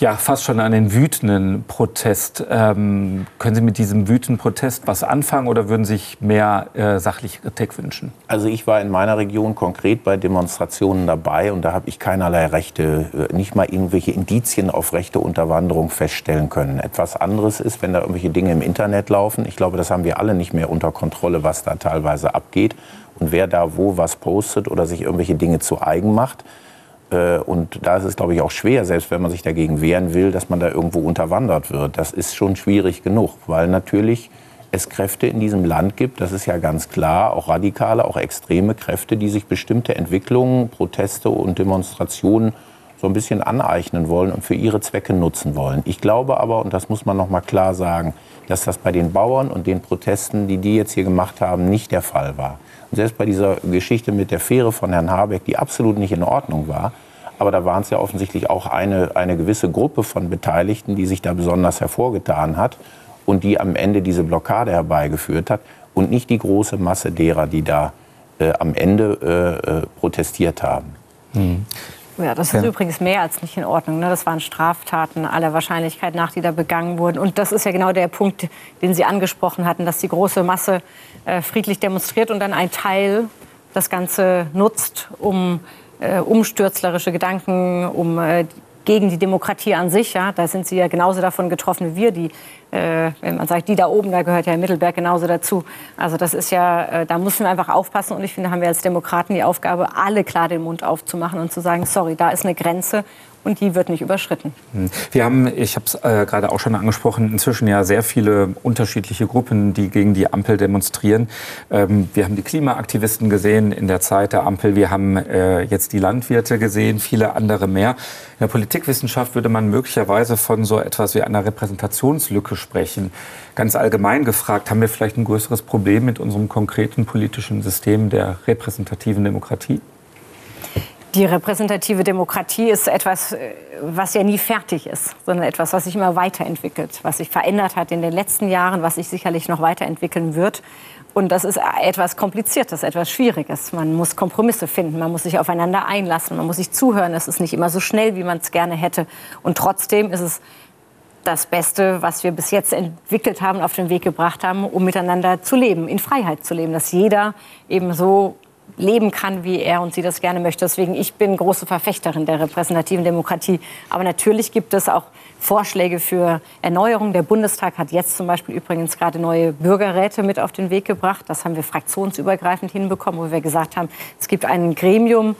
ja, fast schon einen wütenden Protest. Ähm, können Sie mit diesem wütenden Protest was anfangen oder würden Sie sich mehr äh, sachliche Kritik wünschen? Also ich war in meiner Region konkret bei Demonstrationen dabei und da habe ich keinerlei Rechte, äh, nicht mal irgendwelche Indizien auf rechte Unterwanderung feststellen können. Etwas anderes ist, wenn da irgendwelche Dinge im Internet laufen. Ich glaube, das haben wir alle nicht mehr unter Kontrolle, was da teilweise abgeht und wer da wo was postet oder sich irgendwelche Dinge zu eigen macht. Äh, und da ist es, glaube ich, auch schwer, selbst wenn man sich dagegen wehren will, dass man da irgendwo unterwandert wird. Das ist schon schwierig genug, weil natürlich es Kräfte in diesem Land gibt, das ist ja ganz klar, auch radikale, auch extreme Kräfte, die sich bestimmte Entwicklungen, Proteste und Demonstrationen so ein bisschen aneignen wollen und für ihre Zwecke nutzen wollen. Ich glaube aber, und das muss man noch mal klar sagen, dass das bei den Bauern und den Protesten, die die jetzt hier gemacht haben, nicht der Fall war. Selbst bei dieser Geschichte mit der Fähre von Herrn Habeck, die absolut nicht in Ordnung war, aber da waren es ja offensichtlich auch eine, eine gewisse Gruppe von Beteiligten, die sich da besonders hervorgetan hat und die am Ende diese Blockade herbeigeführt hat und nicht die große Masse derer, die da äh, am Ende äh, äh protestiert haben. Mhm. Ja, das ist ja. übrigens mehr als nicht in Ordnung. Ne? Das waren Straftaten aller Wahrscheinlichkeit nach, die da begangen wurden. Und das ist ja genau der Punkt, den Sie angesprochen hatten, dass die große Masse äh, friedlich demonstriert und dann ein Teil das Ganze nutzt, um äh, umstürzlerische Gedanken, um äh, gegen die Demokratie an sich. Ja, da sind Sie ja genauso davon getroffen wie wir. Die äh, wenn man sagt, die da oben, da gehört ja Mittelberg genauso dazu. Also das ist ja, äh, da müssen wir einfach aufpassen. Und ich finde, haben wir als Demokraten die Aufgabe, alle klar den Mund aufzumachen und zu sagen, sorry, da ist eine Grenze und die wird nicht überschritten. Hm. Wir haben, ich habe es äh, gerade auch schon angesprochen, inzwischen ja sehr viele unterschiedliche Gruppen, die gegen die Ampel demonstrieren. Ähm, wir haben die Klimaaktivisten gesehen in der Zeit der Ampel. Wir haben äh, jetzt die Landwirte gesehen, viele andere mehr. In der Politikwissenschaft würde man möglicherweise von so etwas wie einer Repräsentationslücke sprechen. Ganz allgemein gefragt, haben wir vielleicht ein größeres Problem mit unserem konkreten politischen System der repräsentativen Demokratie? Die repräsentative Demokratie ist etwas, äh, was ja nie fertig ist, sondern etwas, was sich immer weiterentwickelt, was sich verändert hat in den letzten Jahren, was sich sicherlich noch weiterentwickeln wird. Und das ist etwas Kompliziertes, etwas Schwieriges. Man muss Kompromisse finden, man muss sich aufeinander einlassen, man muss sich zuhören. Es ist nicht immer so schnell, wie man es gerne hätte. Und trotzdem ist es das Beste, was wir bis jetzt entwickelt haben, auf den Weg gebracht haben, um miteinander zu leben, in Freiheit zu leben, dass jeder eben so leben kann, wie er und sie das gerne möchte. Deswegen, ich bin große Verfechterin der repräsentativen Demokratie. Aber natürlich gibt es auch Vorschläge für Erneuerung. Der Bundestag hat jetzt zum Beispiel übrigens gerade neue Bürgerräte mit auf den Weg gebracht. Das haben wir fraktionsübergreifend hinbekommen, wo wir gesagt haben, es gibt ein Gremium,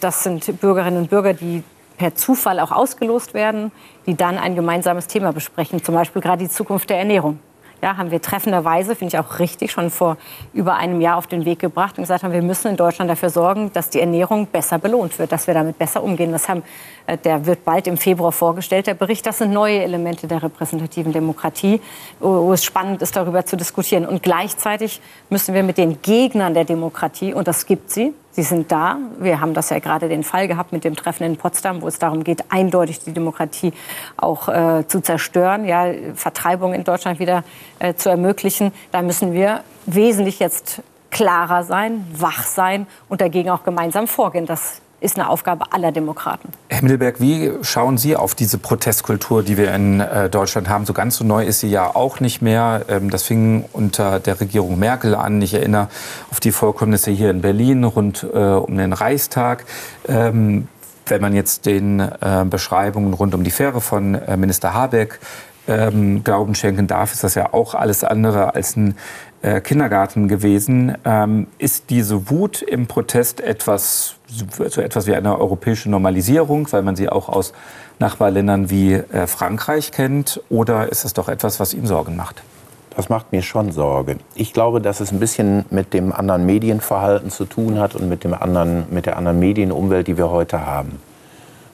das sind Bürgerinnen und Bürger, die per Zufall auch ausgelost werden, die dann ein gemeinsames Thema besprechen, zum Beispiel gerade die Zukunft der Ernährung ja, haben wir treffenderweise, finde ich auch richtig, schon vor über einem Jahr auf den Weg gebracht und gesagt haben, wir müssen in Deutschland dafür sorgen, dass die Ernährung besser belohnt wird, dass wir damit besser umgehen. Das haben, äh, der wird bald im Februar vorgestellt, der Bericht. Das sind neue Elemente der repräsentativen Demokratie, wo es spannend ist, darüber zu diskutieren. Und gleichzeitig müssen wir mit den Gegnern der Demokratie, und das gibt sie, Sie sind da. Wir haben das ja gerade den Fall gehabt mit dem Treffen in Potsdam, wo es darum geht, eindeutig die Demokratie auch äh, zu zerstören, ja, Vertreibung in Deutschland wieder äh, zu ermöglichen. Da müssen wir wesentlich jetzt klarer sein, wach sein und dagegen auch gemeinsam vorgehen. Das ist eine Aufgabe aller Demokraten. Herr Mittelberg, wie schauen Sie auf diese Protestkultur, die wir in äh, Deutschland haben? So ganz so neu ist sie ja auch nicht mehr. Ähm, das fing unter der Regierung Merkel an. Ich erinnere auf die Vorkommnisse hier in Berlin rund äh, um den Reichstag. Ähm, wenn man jetzt den äh, Beschreibungen rund um die Fähre von äh, Minister Habeck ähm, Glauben schenken darf, ist das ja auch alles andere als ein äh, Kindergarten gewesen. Ähm, ist diese Wut im Protest etwas, so etwas wie eine europäische Normalisierung, weil man sie auch aus Nachbarländern wie äh, Frankreich kennt? Oder ist es doch etwas, was Ihnen Sorgen macht? Das macht mir schon Sorge. Ich glaube, dass es ein bisschen mit dem anderen Medienverhalten zu tun hat und mit, dem anderen, mit der anderen Medienumwelt, die wir heute haben.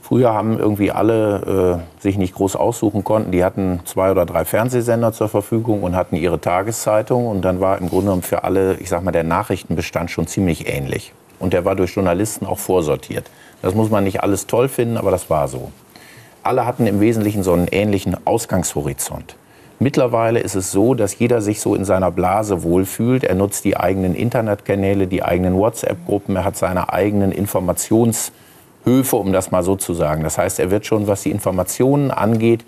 Früher haben irgendwie alle äh, sich nicht groß aussuchen konnten. Die hatten zwei oder drei Fernsehsender zur Verfügung und hatten ihre Tageszeitung. Und dann war im Grunde genommen für alle, ich sag mal, der Nachrichtenbestand schon ziemlich ähnlich. Und der war durch Journalisten auch vorsortiert. Das muss man nicht alles toll finden, aber das war so. Alle hatten im Wesentlichen so einen ähnlichen Ausgangshorizont. Mittlerweile ist es so, dass jeder sich so in seiner Blase wohlfühlt. Er nutzt die eigenen Internetkanäle, die eigenen WhatsApp-Gruppen, er hat seine eigenen Informations- Höfe, um das mal so zu sagen. Das heißt, er wird schon, was die Informationen angeht,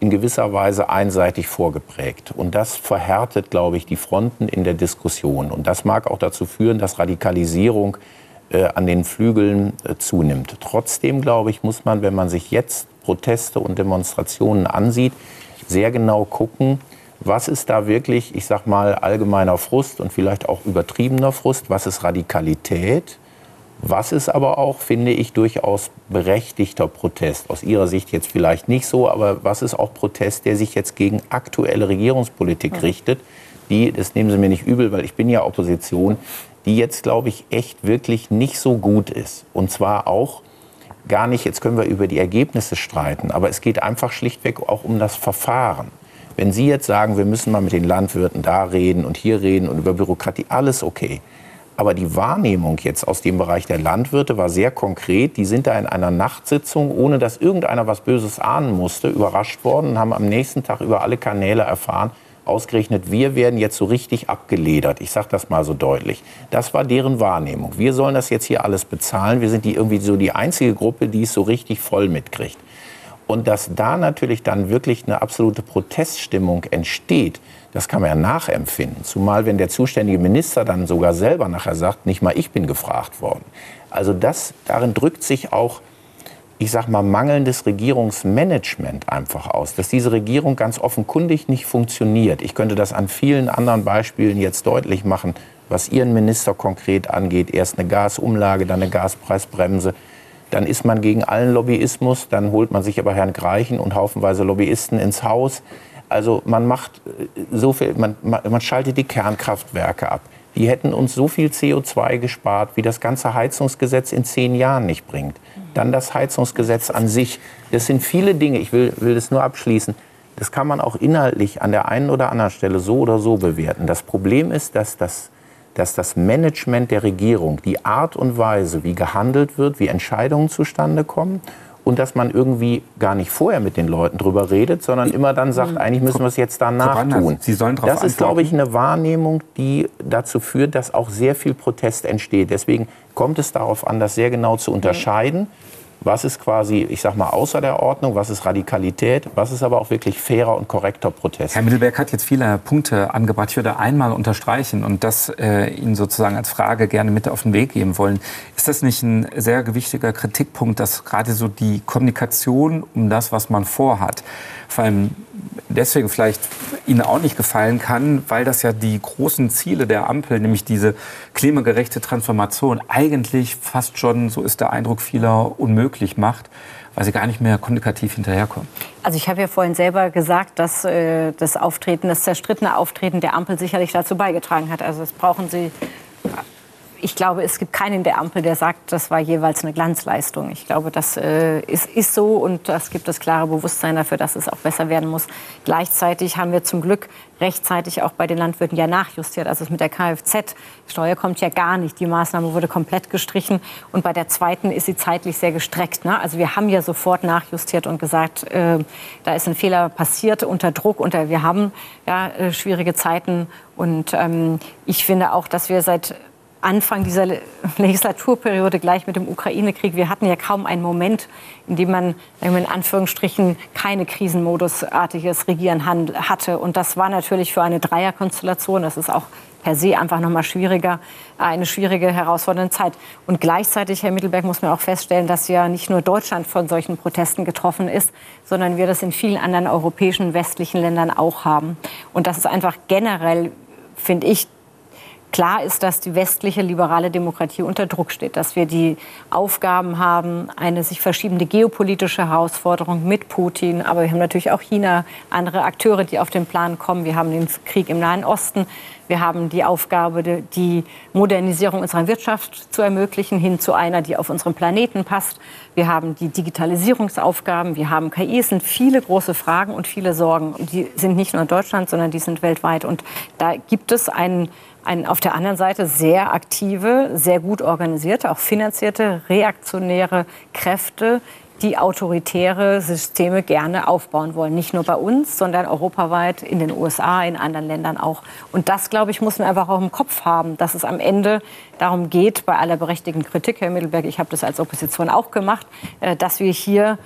in gewisser Weise einseitig vorgeprägt. Und das verhärtet, glaube ich, die Fronten in der Diskussion. Und das mag auch dazu führen, dass Radikalisierung äh, an den Flügeln äh, zunimmt. Trotzdem, glaube ich, muss man, wenn man sich jetzt Proteste und Demonstrationen ansieht, sehr genau gucken, was ist da wirklich, ich sag mal, allgemeiner Frust und vielleicht auch übertriebener Frust, was ist Radikalität was ist aber auch, finde ich, durchaus berechtigter Protest. Aus Ihrer Sicht jetzt vielleicht nicht so, aber was ist auch Protest, der sich jetzt gegen aktuelle Regierungspolitik richtet? Die, das nehmen Sie mir nicht übel, weil ich bin ja Opposition, die jetzt, glaube ich, echt wirklich nicht so gut ist. Und zwar auch gar nicht, jetzt können wir über die Ergebnisse streiten, aber es geht einfach schlichtweg auch um das Verfahren. Wenn Sie jetzt sagen, wir müssen mal mit den Landwirten da reden und hier reden und über Bürokratie, alles okay. Aber die Wahrnehmung jetzt aus dem Bereich der Landwirte war sehr konkret. Die sind da in einer Nachtsitzung, ohne dass irgendeiner was Böses ahnen musste, überrascht worden und haben am nächsten Tag über alle Kanäle erfahren, ausgerechnet, wir werden jetzt so richtig abgeledert. Ich sage das mal so deutlich. Das war deren Wahrnehmung. Wir sollen das jetzt hier alles bezahlen. Wir sind die irgendwie so die einzige Gruppe, die es so richtig voll mitkriegt. Und dass da natürlich dann wirklich eine absolute Proteststimmung entsteht, das kann man ja nachempfinden. Zumal, wenn der zuständige Minister dann sogar selber nachher sagt, nicht mal ich bin gefragt worden. Also das, darin drückt sich auch, ich sag mal, mangelndes Regierungsmanagement einfach aus, dass diese Regierung ganz offenkundig nicht funktioniert. Ich könnte das an vielen anderen Beispielen jetzt deutlich machen, was Ihren Minister konkret angeht. Erst eine Gasumlage, dann eine Gaspreisbremse. Dann ist man gegen allen Lobbyismus, dann holt man sich aber Herrn Greichen und haufenweise Lobbyisten ins Haus. Also man macht äh, so viel, man, man schaltet die Kernkraftwerke ab. Die hätten uns so viel CO2 gespart, wie das ganze Heizungsgesetz in zehn Jahren nicht bringt. Dann das Heizungsgesetz an sich. Das sind viele Dinge. Ich will, will das nur abschließen. Das kann man auch inhaltlich an der einen oder anderen Stelle so oder so bewerten. Das Problem ist, dass das, dass das Management der Regierung, die Art und Weise, wie gehandelt wird, wie Entscheidungen zustande kommen und dass man irgendwie gar nicht vorher mit den Leuten drüber redet, sondern immer dann sagt, eigentlich müssen wir es jetzt danach tun. Sie sollen darauf das ist, glaube ich, eine Wahrnehmung, die dazu führt, dass auch sehr viel Protest entsteht. Deswegen kommt es darauf an, das sehr genau zu unterscheiden was ist quasi, ich sag mal, außer der Ordnung, was ist Radikalität, was ist aber auch wirklich fairer und korrekter Protest. Herr Mittelberg hat jetzt viele Punkte angebracht. Ich würde einmal unterstreichen und das äh, Ihnen sozusagen als Frage gerne mit auf den Weg geben wollen. Ist das nicht ein sehr gewichtiger Kritikpunkt, dass gerade so die Kommunikation um das, was man vorhat, vor allem deswegen vielleicht Ihnen auch nicht gefallen kann, weil das ja die großen Ziele der Ampel, nämlich diese klimagerechte Transformation, eigentlich fast schon, so ist der Eindruck vieler, unmöglich macht weil sie gar nicht mehr kommunikativ hinterherkommen. Also ich habe ja vorhin selber gesagt, dass äh, das Auftreten, das zerstrittene Auftreten der Ampel sicherlich dazu beigetragen hat. Also das brauchen Sie ich glaube, es gibt keinen der Ampel, der sagt, das war jeweils eine Glanzleistung. Ich glaube, das äh, ist, ist so und es gibt das klare Bewusstsein dafür, dass es auch besser werden muss. Gleichzeitig haben wir zum Glück rechtzeitig auch bei den Landwirten ja nachjustiert. Also mit der Kfz-Steuer kommt ja gar nicht. Die Maßnahme wurde komplett gestrichen. Und bei der zweiten ist sie zeitlich sehr gestreckt. Ne? Also wir haben ja sofort nachjustiert und gesagt, äh, da ist ein Fehler passiert unter Druck. Unter, wir haben ja, äh, schwierige Zeiten. Und ähm, ich finde auch, dass wir seit Anfang dieser Legislaturperiode gleich mit dem Ukraine-Krieg. Wir hatten ja kaum einen Moment, in dem man in Anführungsstrichen keine krisenmodusartiges Regieren hatte. Und das war natürlich für eine Dreierkonstellation, das ist auch per se einfach noch mal schwieriger, eine schwierige, herausfordernde Zeit. Und gleichzeitig, Herr Mittelberg, muss man auch feststellen, dass ja nicht nur Deutschland von solchen Protesten getroffen ist, sondern wir das in vielen anderen europäischen westlichen Ländern auch haben. Und das ist einfach generell, finde ich, Klar ist, dass die westliche liberale Demokratie unter Druck steht, dass wir die Aufgaben haben, eine sich verschiebende geopolitische Herausforderung mit Putin, aber wir haben natürlich auch China, andere Akteure, die auf den Plan kommen. Wir haben den Krieg im Nahen Osten. Wir haben die Aufgabe, die Modernisierung unserer Wirtschaft zu ermöglichen, hin zu einer, die auf unserem Planeten passt. Wir haben die Digitalisierungsaufgaben, wir haben KI. Es sind viele große Fragen und viele Sorgen. Und die sind nicht nur in Deutschland, sondern die sind weltweit. Und da gibt es einen ein, auf der anderen Seite sehr aktive, sehr gut organisierte, auch finanzierte, reaktionäre Kräfte, die autoritäre Systeme gerne aufbauen wollen. Nicht nur bei uns, sondern europaweit, in den USA, in anderen Ländern auch. Und das, glaube ich, muss man einfach auch im Kopf haben, dass es am Ende darum geht, bei aller berechtigten Kritik, Herr Mittelberg, ich habe das als Opposition auch gemacht, äh, dass wir hier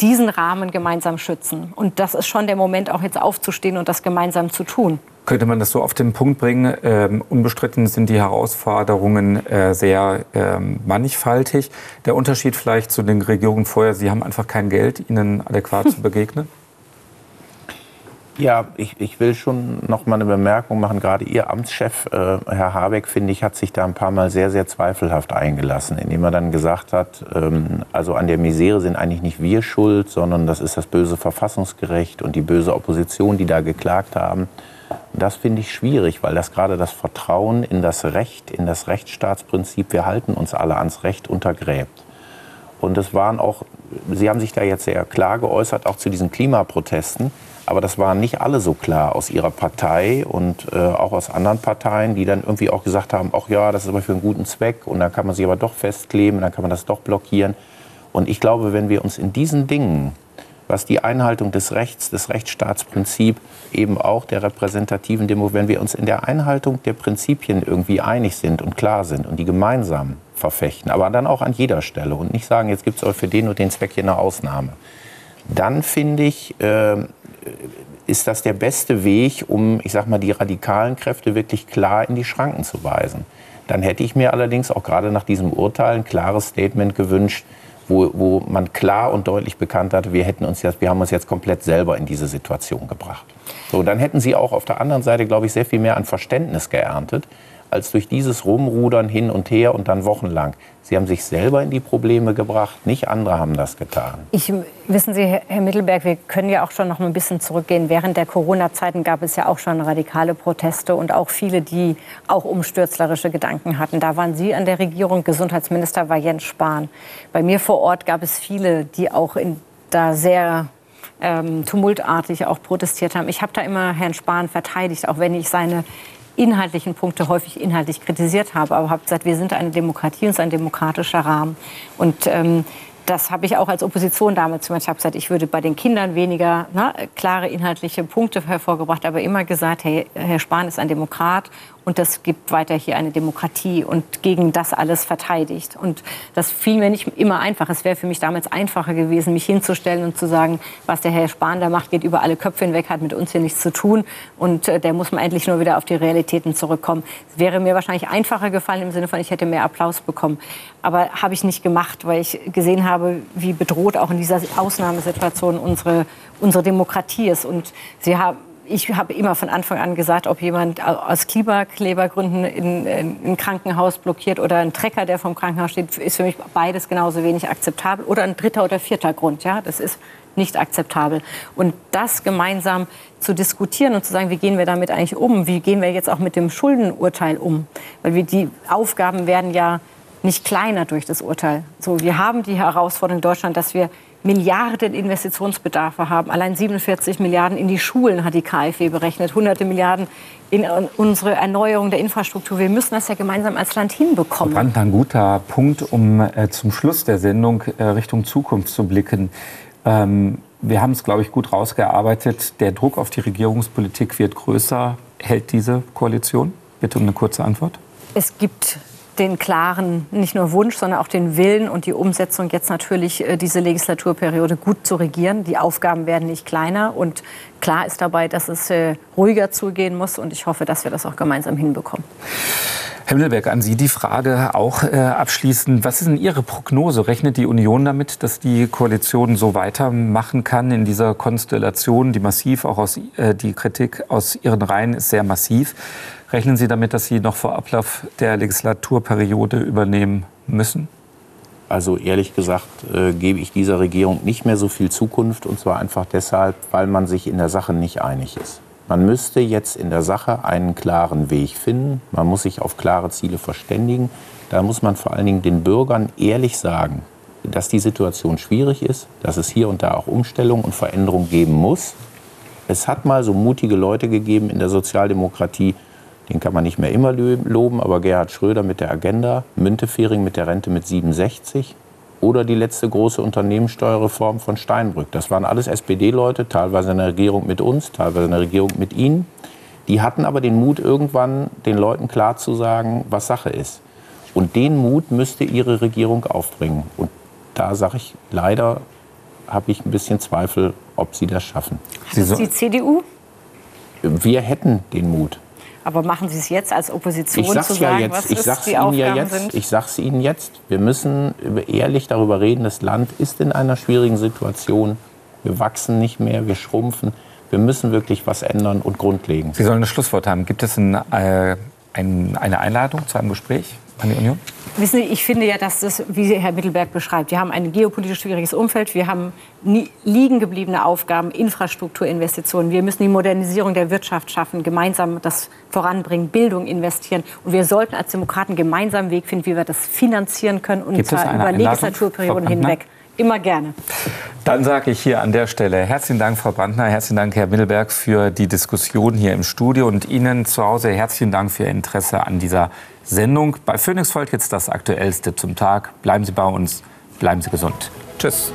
diesen Rahmen gemeinsam schützen. Und das ist schon der Moment, auch jetzt aufzustehen und das gemeinsam zu tun. Könnte man das so auf den Punkt bringen? Ähm, unbestritten sind die Herausforderungen äh, sehr ähm, mannigfaltig. Der Unterschied vielleicht zu den Regierungen vorher, Sie haben einfach kein Geld, ihnen adäquat zu begegnen? *laughs* Ja, ich, ich will schon noch mal eine Bemerkung machen. Gerade Ihr Amtschef, äh, Herr Habeck, finde ich, hat sich da ein paar Mal sehr, sehr zweifelhaft eingelassen, indem er dann gesagt hat, ähm, also an der Misere sind eigentlich nicht wir schuld, sondern das ist das böse Verfassungsgerecht und die böse Opposition, die da geklagt haben. Das finde ich schwierig, weil das gerade das Vertrauen in das Recht, in das Rechtsstaatsprinzip, wir halten uns alle ans Recht, untergräbt. Und es waren auch, Sie haben sich da jetzt sehr klar geäußert, auch zu diesen Klimaprotesten. Aber das waren nicht alle so klar aus ihrer Partei und äh, auch aus anderen Parteien, die dann irgendwie auch gesagt haben, ach ja, das ist aber für einen guten Zweck und dann kann man sich aber doch festkleben, dann kann man das doch blockieren. Und ich glaube, wenn wir uns in diesen Dingen was die Einhaltung des Rechts, des Rechtsstaatsprinzips, eben auch der repräsentativen Demo, wenn wir uns in der Einhaltung der Prinzipien irgendwie einig sind und klar sind und die gemeinsam verfechten, aber dann auch an jeder Stelle und nicht sagen, jetzt gibt es für den und den Zweck hier eine Ausnahme, dann finde ich, äh, ist das der beste Weg, um, ich sag mal, die radikalen Kräfte wirklich klar in die Schranken zu weisen. Dann hätte ich mir allerdings auch gerade nach diesem Urteil ein klares Statement gewünscht, wo, wo man klar und deutlich bekannt hatte, wir, hätten uns jetzt, wir haben uns jetzt komplett selber in diese Situation gebracht. So, dann hätten Sie auch auf der anderen Seite, glaube ich, sehr viel mehr an Verständnis geerntet, als durch dieses Rumrudern hin und her und dann wochenlang. Sie haben sich selber in die Probleme gebracht, nicht andere haben das getan. Ich, wissen Sie, Herr Mittelberg, wir können ja auch schon noch ein bisschen zurückgehen. Während der Corona-Zeiten gab es ja auch schon radikale Proteste und auch viele, die auch umstürzlerische Gedanken hatten. Da waren Sie an der Regierung, Gesundheitsminister war Jens Spahn. Bei mir vor Ort gab es viele, die auch in, da sehr ähm, tumultartig auch protestiert haben. Ich habe da immer Herrn Spahn verteidigt, auch wenn ich seine inhaltlichen Punkte häufig inhaltlich kritisiert habe, aber habe gesagt, wir sind eine Demokratie und es ist ein demokratischer Rahmen. Und ähm, das habe ich auch als Opposition damals gemacht. Ich habe gesagt, ich würde bei den Kindern weniger na, klare inhaltliche Punkte hervorgebracht, aber immer gesagt, hey, Herr Spahn ist ein Demokrat und das gibt weiter hier eine Demokratie und gegen das alles verteidigt. Und das fiel mir nicht immer einfach. Es wäre für mich damals einfacher gewesen, mich hinzustellen und zu sagen, was der Herr Spahn da macht, geht über alle Köpfe hinweg, hat mit uns hier nichts zu tun und äh, der muss man endlich nur wieder auf die Realitäten zurückkommen. Es wäre mir wahrscheinlich einfacher gefallen im Sinne von, ich hätte mehr Applaus bekommen. Aber habe ich nicht gemacht, weil ich gesehen habe, wie bedroht auch in dieser Ausnahmesituation unsere, unsere Demokratie ist. Und Sie haben ich habe immer von Anfang an gesagt, ob jemand aus Klimaklebergründen in, in, ein Krankenhaus blockiert oder ein Trecker, der vom Krankenhaus steht, ist für mich beides genauso wenig akzeptabel. Oder ein dritter oder vierter Grund. Ja, das ist nicht akzeptabel. Und das gemeinsam zu diskutieren und zu sagen, wie gehen wir damit eigentlich um? Wie gehen wir jetzt auch mit dem Schuldenurteil um? Weil wir die Aufgaben werden ja nicht kleiner durch das Urteil. So, wir haben die Herausforderung in Deutschland, dass wir Milliarden Investitionsbedarfe haben. Allein 47 Milliarden in die Schulen hat die KfW berechnet, hunderte Milliarden in unsere Erneuerung der Infrastruktur. Wir müssen das ja gemeinsam als Land hinbekommen. Brand, ein guter Punkt, um äh, zum Schluss der Sendung äh, Richtung Zukunft zu blicken. Ähm, wir haben es, glaube ich, gut rausgearbeitet. Der Druck auf die Regierungspolitik wird größer. Hält diese Koalition? Bitte um eine kurze Antwort. Es gibt den klaren, nicht nur Wunsch, sondern auch den Willen und die Umsetzung, jetzt natürlich äh, diese Legislaturperiode gut zu regieren. Die Aufgaben werden nicht kleiner und klar ist dabei, dass es äh, ruhiger zugehen muss und ich hoffe, dass wir das auch gemeinsam hinbekommen. Herr Mittelberg, an Sie die Frage auch äh, abschließend. Was ist denn Ihre Prognose? Rechnet die Union damit, dass die Koalition so weitermachen kann in dieser Konstellation, die massiv auch aus, äh, die Kritik aus Ihren Reihen ist sehr massiv. Rechnen Sie damit, dass Sie noch vor Ablauf der Legislaturperiode übernehmen müssen? Also ehrlich gesagt äh, gebe ich dieser Regierung nicht mehr so viel Zukunft und zwar einfach deshalb, weil man sich in der Sache nicht einig ist. Man müsste jetzt in der Sache einen klaren Weg finden. Man muss sich auf klare Ziele verständigen. Da muss man vor allen Dingen den Bürgern ehrlich sagen, dass die Situation schwierig ist, dass es hier und da auch Umstellungen und Veränderungen geben muss. Es hat mal so mutige Leute gegeben in der Sozialdemokratie, den kann man nicht mehr immer loben, aber Gerhard Schröder mit der Agenda, Müntefering mit der Rente mit 67 oder die letzte große Unternehmenssteuerreform von Steinbrück. Das waren alles SPD-Leute, teilweise in der Regierung mit uns, teilweise in der Regierung mit Ihnen. Die hatten aber den Mut, irgendwann den Leuten klar zu sagen, was Sache ist. Und den Mut müsste Ihre Regierung aufbringen. Und da sage ich leider, habe ich ein bisschen Zweifel, ob Sie das schaffen. Hat das die CDU? Wir hätten den Mut. Aber machen Sie es jetzt als Opposition ich zu sagen, ja jetzt, was ich sag's die Ihnen Aufgaben ja jetzt, sind? Ich sage es Ihnen jetzt. Wir müssen ehrlich darüber reden, das Land ist in einer schwierigen Situation. Wir wachsen nicht mehr, wir schrumpfen. Wir müssen wirklich was ändern und grundlegen. Sie sollen ein Schlusswort haben. Gibt es ein, äh, ein, eine Einladung zu einem Gespräch? An die Union? Wissen Sie, ich finde ja, dass das, wie Herr Mittelberg beschreibt, wir haben ein geopolitisch schwieriges Umfeld, wir haben liegen gebliebene Aufgaben, Infrastrukturinvestitionen, wir müssen die Modernisierung der Wirtschaft schaffen, gemeinsam das voranbringen, Bildung investieren und wir sollten als Demokraten gemeinsam einen Weg finden, wie wir das finanzieren können und Gibt zwar über Legislaturperioden hinweg. Immer gerne. Dann sage ich hier an der Stelle herzlichen Dank, Frau Brandner, herzlichen Dank, Herr Mittelberg, für die Diskussion hier im Studio und Ihnen zu Hause herzlichen Dank für Ihr Interesse an dieser Sendung. Bei Phoenix folgt jetzt das Aktuellste zum Tag. Bleiben Sie bei uns, bleiben Sie gesund. Tschüss.